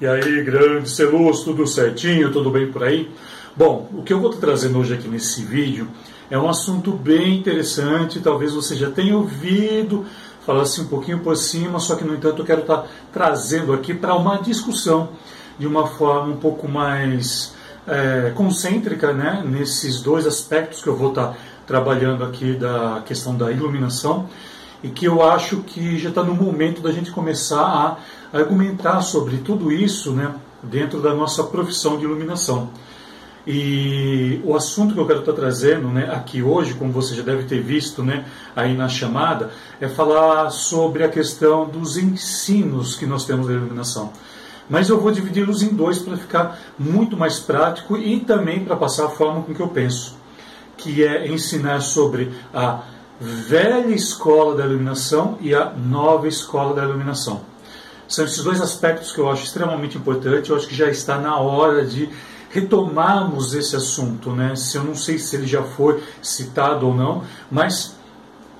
E aí, grande Celus, tudo certinho, tudo bem por aí? Bom, o que eu vou estar trazendo hoje aqui nesse vídeo é um assunto bem interessante, talvez você já tenha ouvido falar assim um pouquinho por cima, só que no entanto eu quero estar trazendo aqui para uma discussão de uma forma um pouco mais é, concêntrica, né, nesses dois aspectos que eu vou estar trabalhando aqui da questão da iluminação e que eu acho que já está no momento da gente começar a argumentar sobre tudo isso né, dentro da nossa profissão de iluminação. E o assunto que eu quero estar trazendo né, aqui hoje, como você já deve ter visto né, aí na chamada, é falar sobre a questão dos ensinos que nós temos da iluminação. Mas eu vou dividi-los em dois para ficar muito mais prático e também para passar a forma com que eu penso, que é ensinar sobre a velha escola da iluminação e a nova escola da iluminação. São esses dois aspectos que eu acho extremamente importantes. Eu acho que já está na hora de retomarmos esse assunto, né? Se eu não sei se ele já foi citado ou não, mas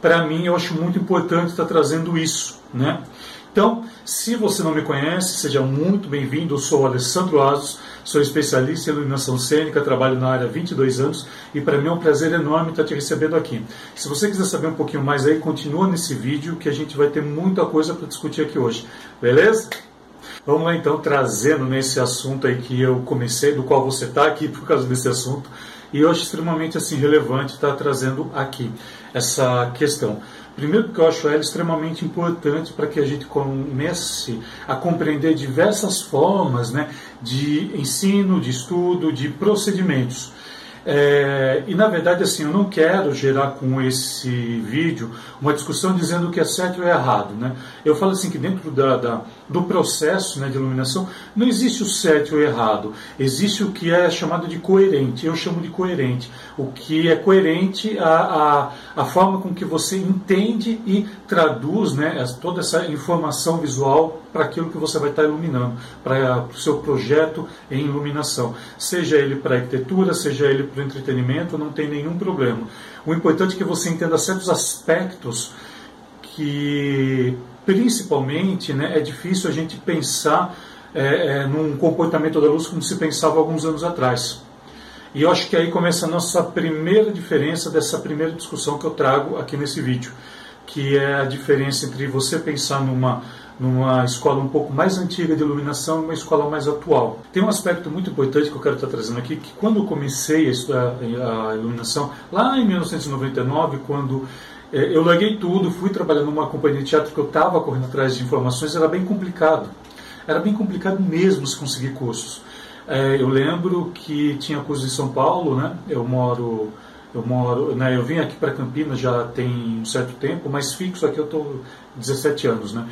para mim eu acho muito importante estar trazendo isso, né? Então, se você não me conhece, seja muito bem-vindo. Eu sou o Alessandro Asos, sou especialista em iluminação cênica, trabalho na área há 22 anos e para mim é um prazer enorme estar te recebendo aqui. Se você quiser saber um pouquinho mais aí, continua nesse vídeo que a gente vai ter muita coisa para discutir aqui hoje. Beleza? Vamos lá então, trazendo nesse assunto aí que eu comecei, do qual você está aqui por causa desse assunto, e eu acho extremamente assim relevante estar trazendo aqui essa questão. Primeiro, porque eu acho ela extremamente importante para que a gente comece a compreender diversas formas né, de ensino, de estudo, de procedimentos. É, e na verdade, assim, eu não quero gerar com esse vídeo uma discussão dizendo o que é certo ou é errado. Né? Eu falo assim que dentro da, da, do processo né, de iluminação não existe o certo ou o errado, existe o que é chamado de coerente. Eu chamo de coerente. O que é coerente a, a, a forma com que você entende e traduz né, toda essa informação visual para aquilo que você vai estar iluminando, para o seu projeto em iluminação. Seja ele para arquitetura, seja ele para entretenimento, não tem nenhum problema. O importante é que você entenda certos aspectos que, principalmente, né, é difícil a gente pensar é, é, num comportamento da luz como se pensava alguns anos atrás. E eu acho que aí começa a nossa primeira diferença dessa primeira discussão que eu trago aqui nesse vídeo, que é a diferença entre você pensar numa numa escola um pouco mais antiga de iluminação e uma escola mais atual. Tem um aspecto muito importante que eu quero estar trazendo aqui, que quando eu comecei a estudar a iluminação, lá em 1999, quando eu larguei tudo, fui trabalhar numa companhia de teatro que eu estava correndo atrás de informações, era bem complicado. Era bem complicado mesmo se conseguir cursos. É, eu lembro que tinha cursos em São Paulo, né? Eu moro eu moro, né, eu vim aqui para Campinas já tem um certo tempo, mas fixo aqui eu estou 17 anos, né,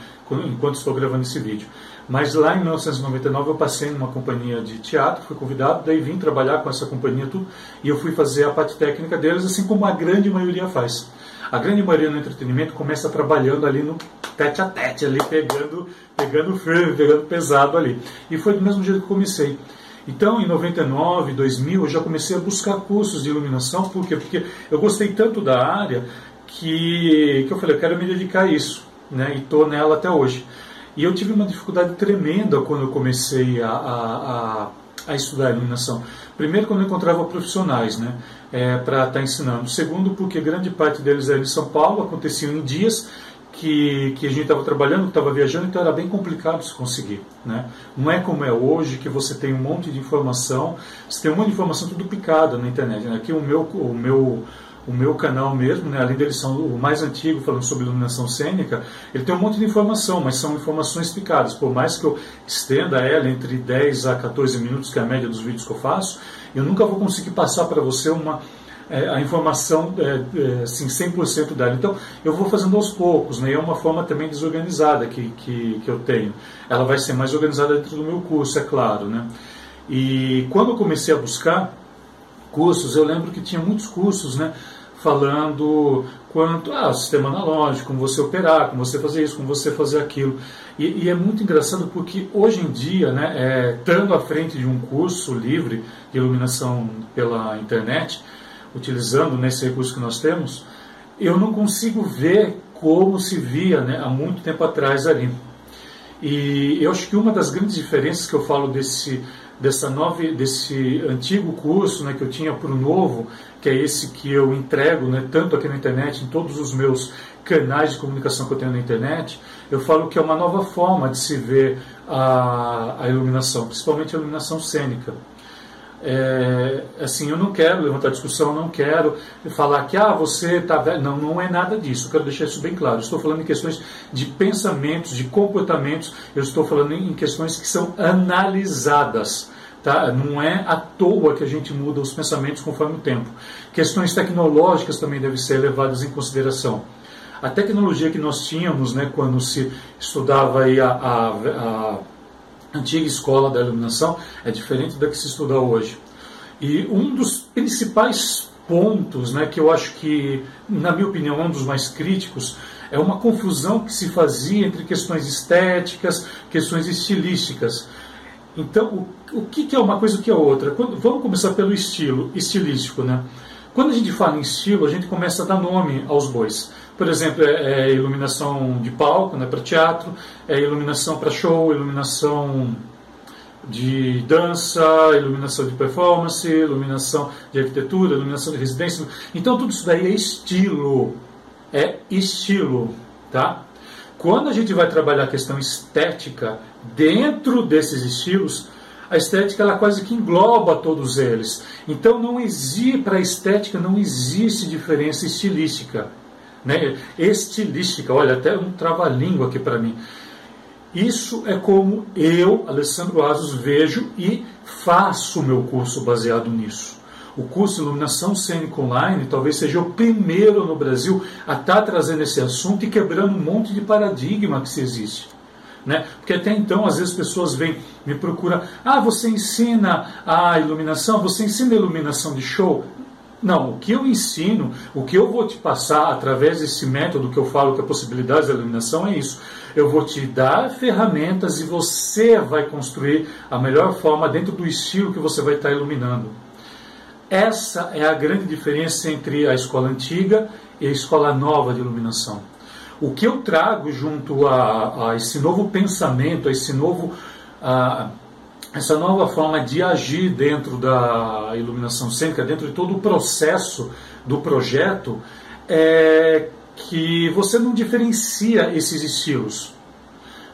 enquanto estou gravando esse vídeo. Mas lá em 1999 eu passei numa companhia de teatro, fui convidado, daí vim trabalhar com essa companhia tudo, e eu fui fazer a parte técnica deles, assim como a grande maioria faz. A grande maioria no entretenimento começa trabalhando ali no tete a tete, ali pegando, pegando firme, pegando pesado ali. E foi do mesmo jeito que comecei. Então, em 99, 2000, eu já comecei a buscar cursos de iluminação, por quê? Porque eu gostei tanto da área que, que eu falei, eu quero me dedicar a isso, né? e estou nela até hoje. E eu tive uma dificuldade tremenda quando eu comecei a, a, a, a estudar iluminação. Primeiro, quando eu encontrava profissionais né? É, para estar tá ensinando. Segundo, porque grande parte deles era em São Paulo, aconteciam em dias que, que a gente estava trabalhando, estava viajando, então era bem complicado se conseguir. Né? Não é como é hoje, que você tem um monte de informação, você tem um monte de informação tudo picada na internet. Né? Aqui o meu, o meu, o meu canal mesmo, né? além deles são o mais antigo, falando sobre iluminação cênica, ele tem um monte de informação, mas são informações picadas. Por mais que eu estenda ela entre 10 a 14 minutos, que é a média dos vídeos que eu faço, eu nunca vou conseguir passar para você uma é, a informação é, é, assim, 100% dela. Então, eu vou fazendo aos poucos, né? é uma forma também desorganizada que, que, que eu tenho. Ela vai ser mais organizada dentro do meu curso, é claro. Né? E quando eu comecei a buscar cursos, eu lembro que tinha muitos cursos né, falando quanto ah, sistema analógico, como você operar, como você fazer isso, como você fazer aquilo. E, e é muito engraçado porque hoje em dia, né, é, estando à frente de um curso livre de iluminação pela internet, utilizando nesse recurso que nós temos, eu não consigo ver como se via né, há muito tempo atrás ali. E eu acho que uma das grandes diferenças que eu falo desse, dessa nova, desse antigo curso né, que eu tinha para o novo, que é esse que eu entrego né, tanto aqui na internet, em todos os meus canais de comunicação que eu tenho na internet, eu falo que é uma nova forma de se ver a, a iluminação, principalmente a iluminação cênica. É, assim, eu não quero levantar discussão, não quero falar que ah, você está velho. Não, não é nada disso. Eu quero deixar isso bem claro. Eu estou falando em questões de pensamentos, de comportamentos. Eu estou falando em questões que são analisadas. Tá? Não é à toa que a gente muda os pensamentos conforme o tempo. Questões tecnológicas também devem ser levadas em consideração. A tecnologia que nós tínhamos né, quando se estudava aí a, a, a antiga escola da iluminação é diferente da que se estuda hoje. E um dos principais pontos, né, que eu acho que, na minha opinião, é um dos mais críticos, é uma confusão que se fazia entre questões estéticas, questões estilísticas. Então, o, o que, que é uma coisa o que é outra? Quando, vamos começar pelo estilo, estilístico, né? Quando a gente fala em estilo, a gente começa a dar nome aos bois. Por exemplo, é, é iluminação de palco, né, para teatro, é iluminação para show, iluminação de dança, iluminação de performance, iluminação de arquitetura, iluminação de residência. Então tudo isso daí é estilo. É estilo, tá? Quando a gente vai trabalhar a questão estética dentro desses estilos, a estética ela quase que engloba todos eles. Então não existe para a estética não existe diferença estilística, né? Estilística, olha até um trava-língua aqui para mim. Isso é como eu, Alessandro Asos, vejo e faço o meu curso baseado nisso. O curso Iluminação Cênica Online talvez seja o primeiro no Brasil a estar tá trazendo esse assunto e quebrando um monte de paradigma que se existe. Né? Porque até então, às vezes, pessoas vêm, me procuram, ah, você ensina a iluminação, você ensina a iluminação de show? Não, o que eu ensino, o que eu vou te passar através desse método que eu falo que é a possibilidade da iluminação é isso. Eu vou te dar ferramentas e você vai construir a melhor forma dentro do estilo que você vai estar iluminando. Essa é a grande diferença entre a escola antiga e a escola nova de iluminação. O que eu trago junto a, a esse novo pensamento, a esse novo, a, essa nova forma de agir dentro da iluminação cênica, dentro de todo o processo do projeto, é que você não diferencia esses estilos.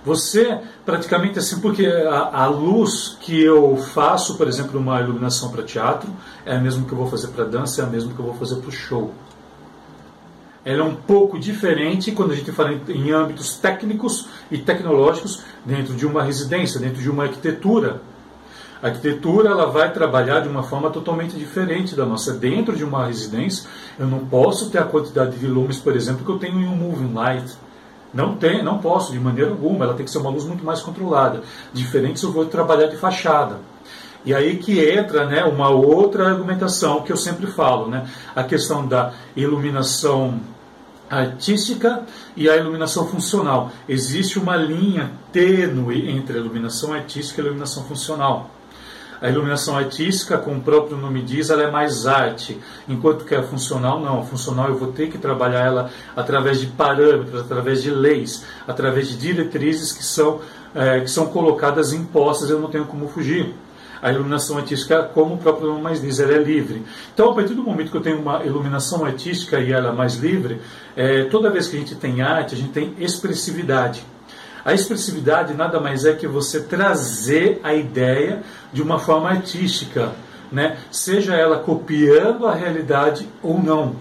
Você praticamente assim, porque a, a, luz que eu faço, por exemplo, uma iluminação para teatro, é a mesma que eu vou fazer para dança, é a mesma que eu vou fazer para o show ela é um pouco diferente quando a gente fala em, âmbitos técnicos e tecnológicos dentro de uma residência, dentro de uma arquitetura. A arquitetura ela vai trabalhar de uma forma totalmente diferente da nossa. Dentro de uma residência, eu não posso ter a quantidade de lumes, por exemplo, que eu tenho em um moving light. Não tem, não posso de maneira alguma. Ela tem que ser uma luz muito mais controlada. Diferente se eu vou trabalhar de fachada. E aí que entra né, uma outra argumentação que eu sempre falo, né, a questão da iluminação artística e a iluminação funcional. Existe uma linha tênue entre a iluminação artística e a iluminação funcional. A iluminação artística, como o próprio nome diz, ela é mais arte, enquanto que a funcional não. A funcional eu vou ter que trabalhar ela através de parâmetros, através de leis, através de diretrizes que são, é, que são colocadas impostas, eu não tenho como fugir a iluminação artística, como o próprio nome mais diz, ela é livre. Então, a partir do momento que eu tenho uma iluminação artística e ela é mais livre, é, toda vez que a gente tem arte, a gente tem expressividade. A expressividade nada mais é que você trazer a ideia de uma forma artística, né? seja ela copiando a realidade ou não.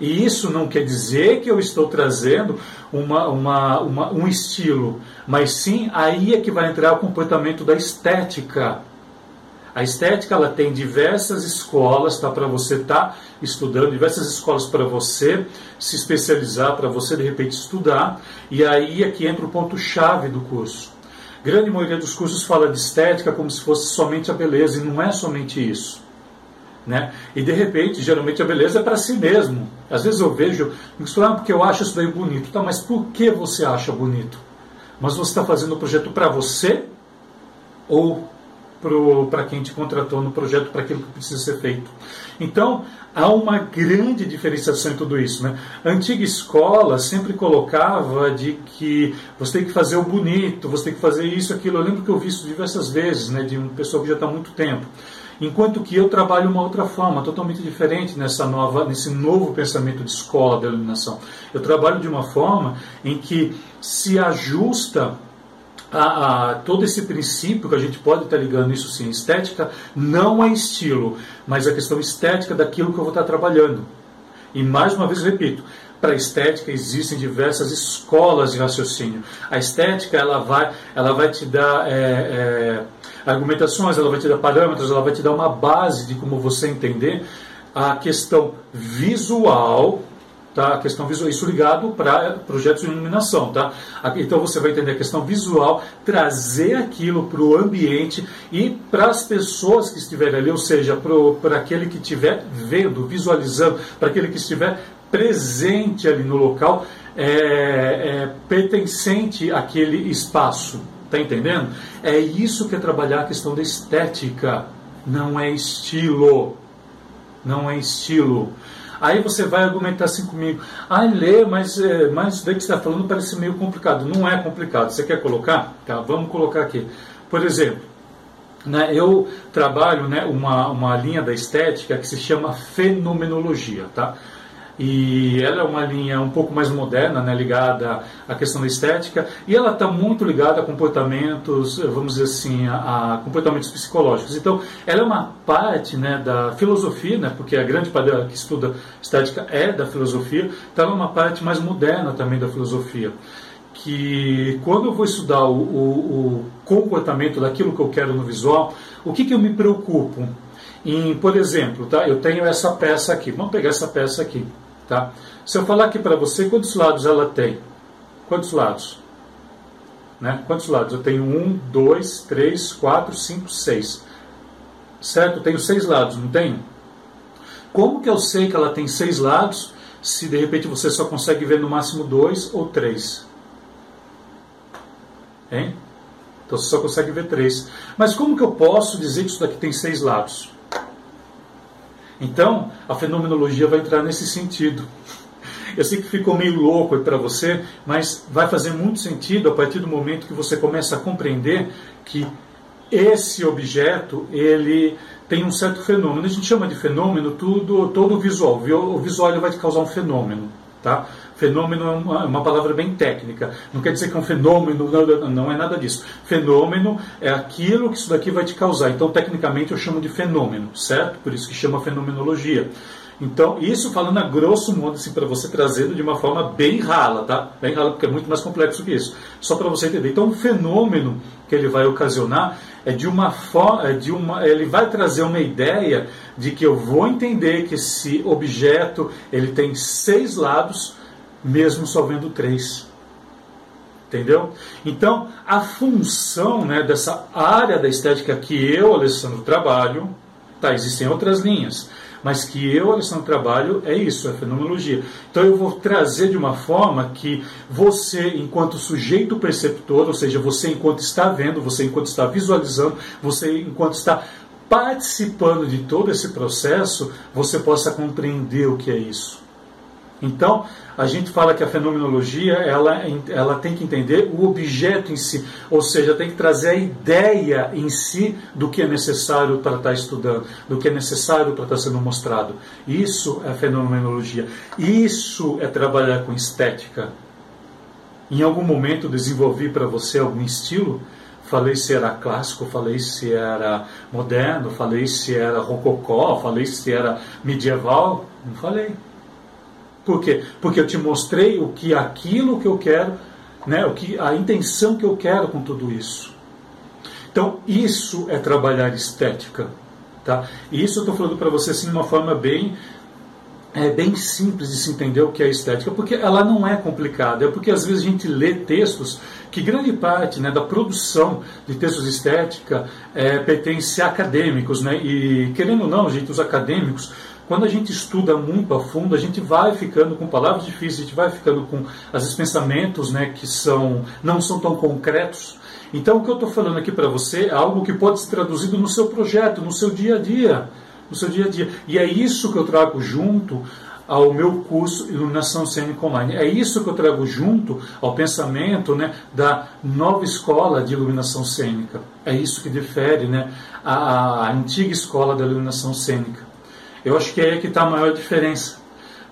E isso não quer dizer que eu estou trazendo uma, uma, uma, um estilo, mas sim aí é que vai entrar o comportamento da estética. A estética ela tem diversas escolas tá, para você estar tá estudando, diversas escolas para você se especializar, para você de repente estudar, e aí é que entra o ponto-chave do curso. Grande maioria dos cursos fala de estética como se fosse somente a beleza, e não é somente isso. Né? E de repente, geralmente a beleza é para si mesmo. Às vezes eu vejo, ah, porque eu acho isso daí bonito. Tá, mas por que você acha bonito? Mas você está fazendo o projeto para você ou para quem te contratou no projeto, para aquilo que precisa ser feito. Então, há uma grande diferenciação em tudo isso. Né? A antiga escola sempre colocava de que você tem que fazer o bonito, você tem que fazer isso, aquilo. Eu lembro que eu vi isso diversas vezes, né, de uma pessoa que já está há muito tempo. Enquanto que eu trabalho uma outra forma, totalmente diferente nessa nova, nesse novo pensamento de escola da iluminação. Eu trabalho de uma forma em que se ajusta a, a, todo esse princípio que a gente pode estar ligando isso sim, estética não é estilo, mas a questão estética daquilo que eu vou estar trabalhando. E mais uma vez repito, para a estética existem diversas escolas de raciocínio. A estética ela vai, ela vai te dar é, é, argumentações, ela vai te dar parâmetros, ela vai te dar uma base de como você entender a questão visual tá? A questão visual, isso ligado para projetos de iluminação, tá? Então você vai entender a questão visual, trazer aquilo para o ambiente e para as pessoas que estiverem ali, ou seja, para aquele que estiver vendo, visualizando, para aquele que estiver presente ali no local, é, é, pertencente àquele espaço. Tá entendendo? É isso que é trabalhar a questão da estética. Não é estilo. Não é estilo. Aí você vai argumentar assim comigo, ah, lê, mas, é, mas daí que você está falando parece meio complicado. Não é complicado. Você quer colocar? Tá, vamos colocar aqui. Por exemplo, né, eu trabalho né, uma, uma linha da estética que se chama fenomenologia. Tá? E ela é uma linha um pouco mais moderna, né, ligada à questão da estética, e ela está muito ligada a comportamentos, vamos dizer assim, a, a, comportamentos psicológicos. Então, ela é uma parte né, da filosofia, né, porque a grande parte que estuda estética é da filosofia, então ela é uma parte mais moderna também da filosofia que quando eu vou estudar o, o, o, comportamento daquilo que eu quero no visual, o que, que eu me preocupo? Em, por exemplo, tá? eu tenho essa peça aqui, vamos pegar essa peça aqui. Tá? Se eu falar aqui para você, quantos lados ela tem? Quantos lados? Né? Quantos lados? Eu tenho um, dois, três, quatro, cinco, seis. Certo? Eu tenho seis lados, não tenho? Como que eu sei que ela tem seis lados se de repente você só consegue ver no máximo dois ou três? Hein? Então você só consegue ver três. Mas como que eu posso dizer que isso daqui tem seis lados? Então, a fenomenologia vai entrar nesse sentido. Eu sei que ficou meio louco para você, mas vai fazer muito sentido a partir do momento que você começa a compreender que esse objeto ele tem um certo fenômeno. A gente chama de fenômeno tudo, todo visual. O visual vai te causar um fenômeno. Tá? Fenômeno é uma, é uma, palavra bem técnica. Não quer dizer que é um fenômeno, não, não é nada disso. Fenômeno é aquilo que isso daqui vai te causar. Então, tecnicamente, eu chamo de fenômeno, certo? Por isso que chama fenomenologia. Então, isso falando a grosso modo, assim, para você trazendo de uma forma bem rala, tá? Bem rala, porque é muito mais complexo que isso. Só para você entender. Então, o fenômeno que ele vai ocasionar é de uma forma, é de uma, ele vai trazer uma ideia de que eu vou entender que esse objeto ele tem seis lados, mesmo só vendo três. Entendeu? Então, a função né, dessa área da estética que eu, Alessandro, trabalho, tá, existem outras linhas, mas que eu, Alessandro, trabalho é isso, é fenomenologia. Então eu vou trazer de uma forma que você, enquanto sujeito perceptor, ou seja, você enquanto está vendo, você enquanto está visualizando, você enquanto está participando de todo esse processo, você possa compreender o que é isso. Então, a gente fala que a fenomenologia ela, ela tem que entender o objeto em si, ou seja, tem que trazer a ideia em si do que é necessário para estar estudando, do que é necessário para estar sendo mostrado. Isso é fenomenologia. Isso é trabalhar com estética. Em algum momento desenvolvi para você algum estilo, falei se era clássico, falei se era moderno, falei se era rococó, falei se era medieval, não falei. Por quê? Porque eu te mostrei o que aquilo que eu quero, né, o que a intenção que eu quero com tudo isso. Então, isso é trabalhar estética, tá? E isso eu estou falando para você assim de uma forma bem é bem simples de se entender o que é estética, porque ela não é complicada. É porque às vezes a gente lê textos que grande parte né, da produção de textos de estética é, pertence a acadêmicos, né? E querendo ou não, gente, os acadêmicos quando a gente estuda muito a fundo, a gente vai ficando com palavras difíceis, a gente vai ficando com esses pensamentos né, que são, não são tão concretos. Então, o que eu estou falando aqui para você é algo que pode ser traduzido no seu projeto, no seu dia a dia. No seu dia a dia. E é isso que eu trago junto ao meu curso Iluminação Cênica Online. É isso que eu trago junto ao pensamento né, da nova escola de iluminação cênica. É isso que difere né, a, a antiga escola da iluminação cênica. Eu acho que é aí que está a maior diferença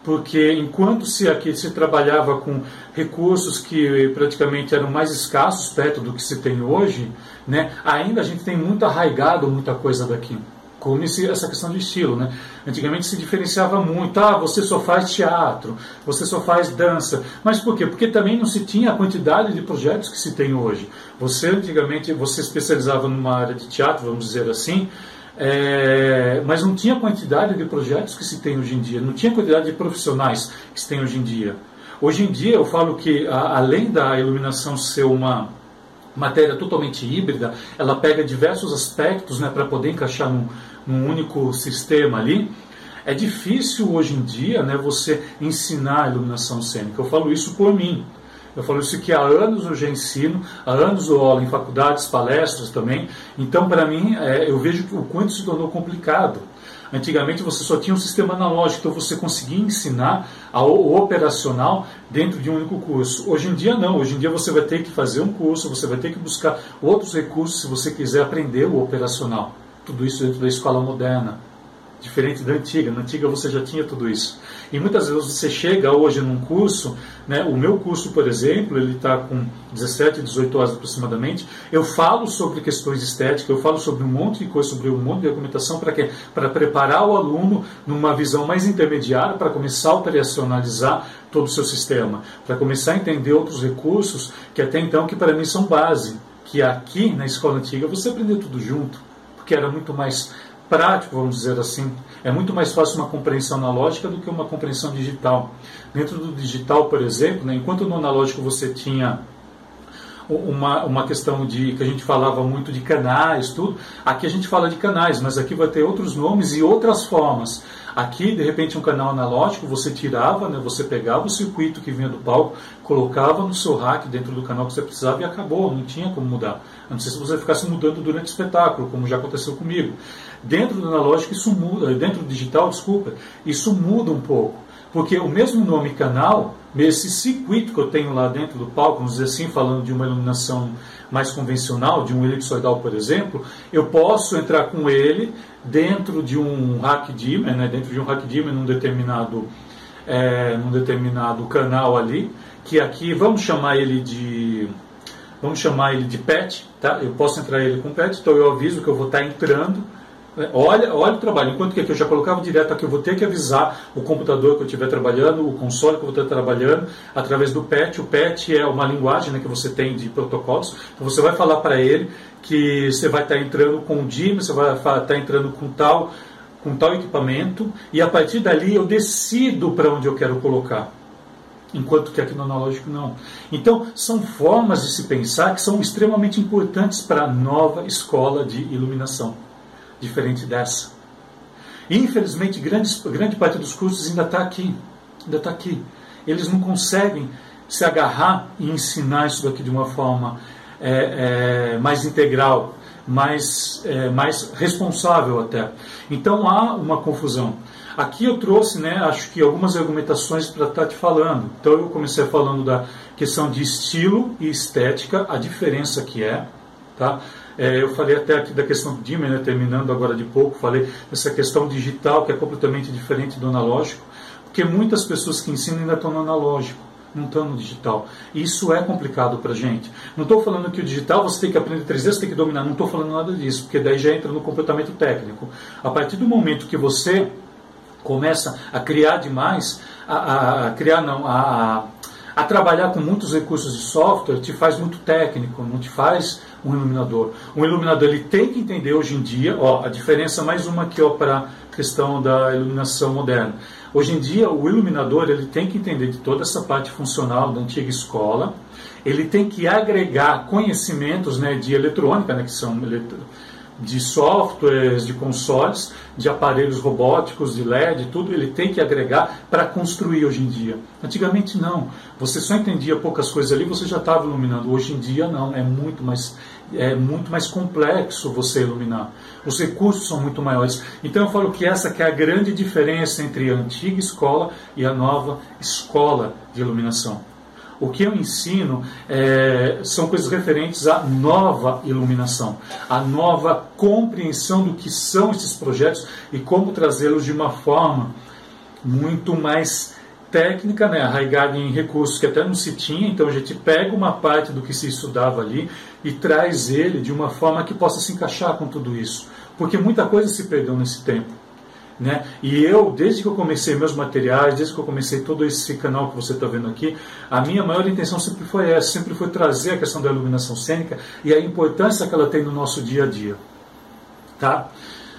porque enquanto se aqui se trabalhava com recursos que praticamente eram mais escassos perto do que se tem hoje, né, ainda a gente tem muito arraigado muita coisa daqui. Como esse, essa questão de estilo, né? Antigamente se diferenciava muito, ah, você só faz teatro, você só faz dança. Mas por quê? Porque também não se tinha a quantidade de projetos que se tem hoje. Você antigamente, você especializava numa área de teatro, vamos dizer assim, é, mas não tinha a quantidade de projetos que se tem hoje em dia, não tinha a quantidade de profissionais que se tem hoje em dia. Hoje em dia eu falo que a, além da iluminação ser uma matéria totalmente híbrida, ela pega diversos aspectos né, para poder encaixar num, num único sistema ali. É difícil hoje em dia né, você ensinar a iluminação cênica. Eu falo isso por mim. Eu falo isso que há anos eu já ensino, há anos eu aula em faculdades, palestras também. Então, para mim, é, eu vejo o quanto se tornou complicado. Antigamente você só tinha um sistema analógico, então você conseguia ensinar o operacional dentro de um único curso. Hoje em dia não, hoje em dia você vai ter que fazer um curso, você vai ter que buscar outros recursos se você quiser aprender o operacional. Tudo isso dentro da escola moderna diferente da antiga. Na antiga você já tinha tudo isso. E muitas vezes você chega hoje num curso, né, o meu curso, por exemplo, ele está com 17, 18 horas aproximadamente. Eu falo sobre questões estéticas, eu falo sobre um monte de coisa, sobre um monte de argumentação para quê? Para preparar o aluno numa visão mais intermediária para começar a operacionalizar todo o seu sistema, para começar a entender outros recursos que até então que para mim são base, que aqui na escola antiga você aprendeu tudo junto, porque era muito mais prático, vamos dizer assim. É muito mais fácil uma compreensão analógica do que uma compreensão digital. Dentro do digital, por exemplo, né, enquanto no analógico você tinha uma, uma questão de que a gente falava muito de canais, tudo. Aqui a gente fala de canais, mas aqui vai ter outros nomes e outras formas. Aqui, de repente, um canal analógico, você tirava, né, você pegava o circuito que vinha do palco, colocava no seu rack dentro do canal que você precisava e acabou, não tinha como mudar. A não ser se você ficasse mudando durante o espetáculo, como já aconteceu comigo. Dentro do analógico isso muda, dentro do digital, desculpa, isso muda um pouco. Porque o mesmo nome canal, esse circuito que eu tenho lá dentro do palco, vamos dizer assim, falando de uma iluminação mais convencional, de um elipsoidal, por exemplo, eu posso entrar com ele dentro de um rack dimmer, né, dentro de um rack dimmer num determinado, é, num determinado canal ali, que aqui vamos chamar ele de vamos chamar ele de PET, tá? Eu posso entrar ele com PET, então eu aviso que eu vou estar entrando Olha, olha o trabalho. Enquanto que aqui eu já colocava direto aqui, eu vou ter que avisar o computador que eu estiver trabalhando, o console que eu vou estar trabalhando, através do PET. O PET é uma linguagem né, que você tem de protocolos. Então você vai falar para ele que você vai estar entrando com o DIM, você vai estar entrando com tal, com tal equipamento, e a partir dali eu decido para onde eu quero colocar enquanto que aqui no analógico não. Então, são formas de se pensar que são extremamente importantes para a nova escola de iluminação diferente dessa. infelizmente, grande, grande parte dos cursos ainda está aqui. Ainda está aqui. Eles não conseguem se agarrar e ensinar isso daqui de uma forma é, é, mais integral, mais, é, mais responsável até. Então há uma confusão. Aqui eu trouxe, né, acho que algumas argumentações para estar tá te falando. Então eu comecei falando da questão de estilo e estética, a diferença que é, tá? É, eu falei até aqui da questão do dimmer, né, terminando agora de pouco, falei dessa questão digital que é completamente diferente do analógico, porque muitas pessoas que ensinam ainda estão no analógico, não estão no digital. E isso é complicado para gente. Não estou falando que o digital você tem que aprender 3D, você tem que dominar, não estou falando nada disso, porque daí já entra no comportamento técnico. A partir do momento que você começa a criar demais, a, a, a criar não, a, a trabalhar com muitos recursos de software te faz muito técnico, não te faz um iluminador. Um iluminador ele tem que entender hoje em dia, ó, a diferença mais uma aqui ó para a questão da iluminação moderna. Hoje em dia o iluminador ele tem que entender de toda essa parte funcional da antiga escola. Ele tem que agregar conhecimentos né, de eletrônica, né, que são de softwares, de consoles, de aparelhos robóticos, de LED, tudo ele tem que agregar para construir hoje em dia. Antigamente não. Você só entendia poucas coisas ali, você já estava iluminando. Hoje em dia não, é muito mais é muito mais complexo você iluminar. Os recursos são muito maiores. Então eu falo que essa que é a grande diferença entre a antiga escola e a nova escola de iluminação. O que eu ensino é, são coisas referentes à nova iluminação, à nova compreensão do que são esses projetos e como trazê-los de uma forma muito mais técnica, né, arraigada em recursos que até não se tinha, então a gente pega uma parte do que se estudava ali e traz ele de uma forma que possa se encaixar com tudo isso, porque muita coisa se perdeu nesse tempo. Né? E eu, desde que eu comecei meus materiais, desde que eu comecei todo esse canal que você está vendo aqui, a minha maior intenção sempre foi essa, sempre foi trazer a questão da iluminação cênica e a importância que ela tem no nosso dia a dia. Tá?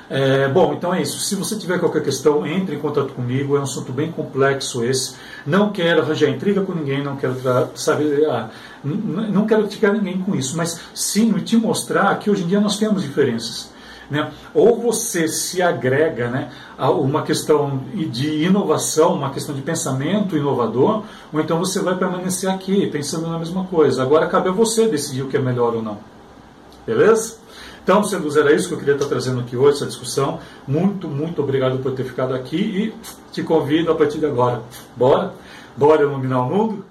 É, bom, então é isso. Se você tiver qualquer questão, entre em contato comigo. É um assunto bem complexo esse. Não quero arranjar intriga com ninguém, não quero saber, ah, não quero criticar ninguém com isso, mas sim te mostrar que hoje em dia nós temos diferenças. Né? Ou você se agrega né, a uma questão de inovação, uma questão de pensamento inovador, ou então você vai permanecer aqui pensando na mesma coisa. Agora cabe a você decidir o que é melhor ou não. Beleza? Então, sendo era isso que eu queria estar trazendo aqui hoje, essa discussão. Muito, muito obrigado por ter ficado aqui e te convido a partir de agora. Bora? Bora iluminar o mundo?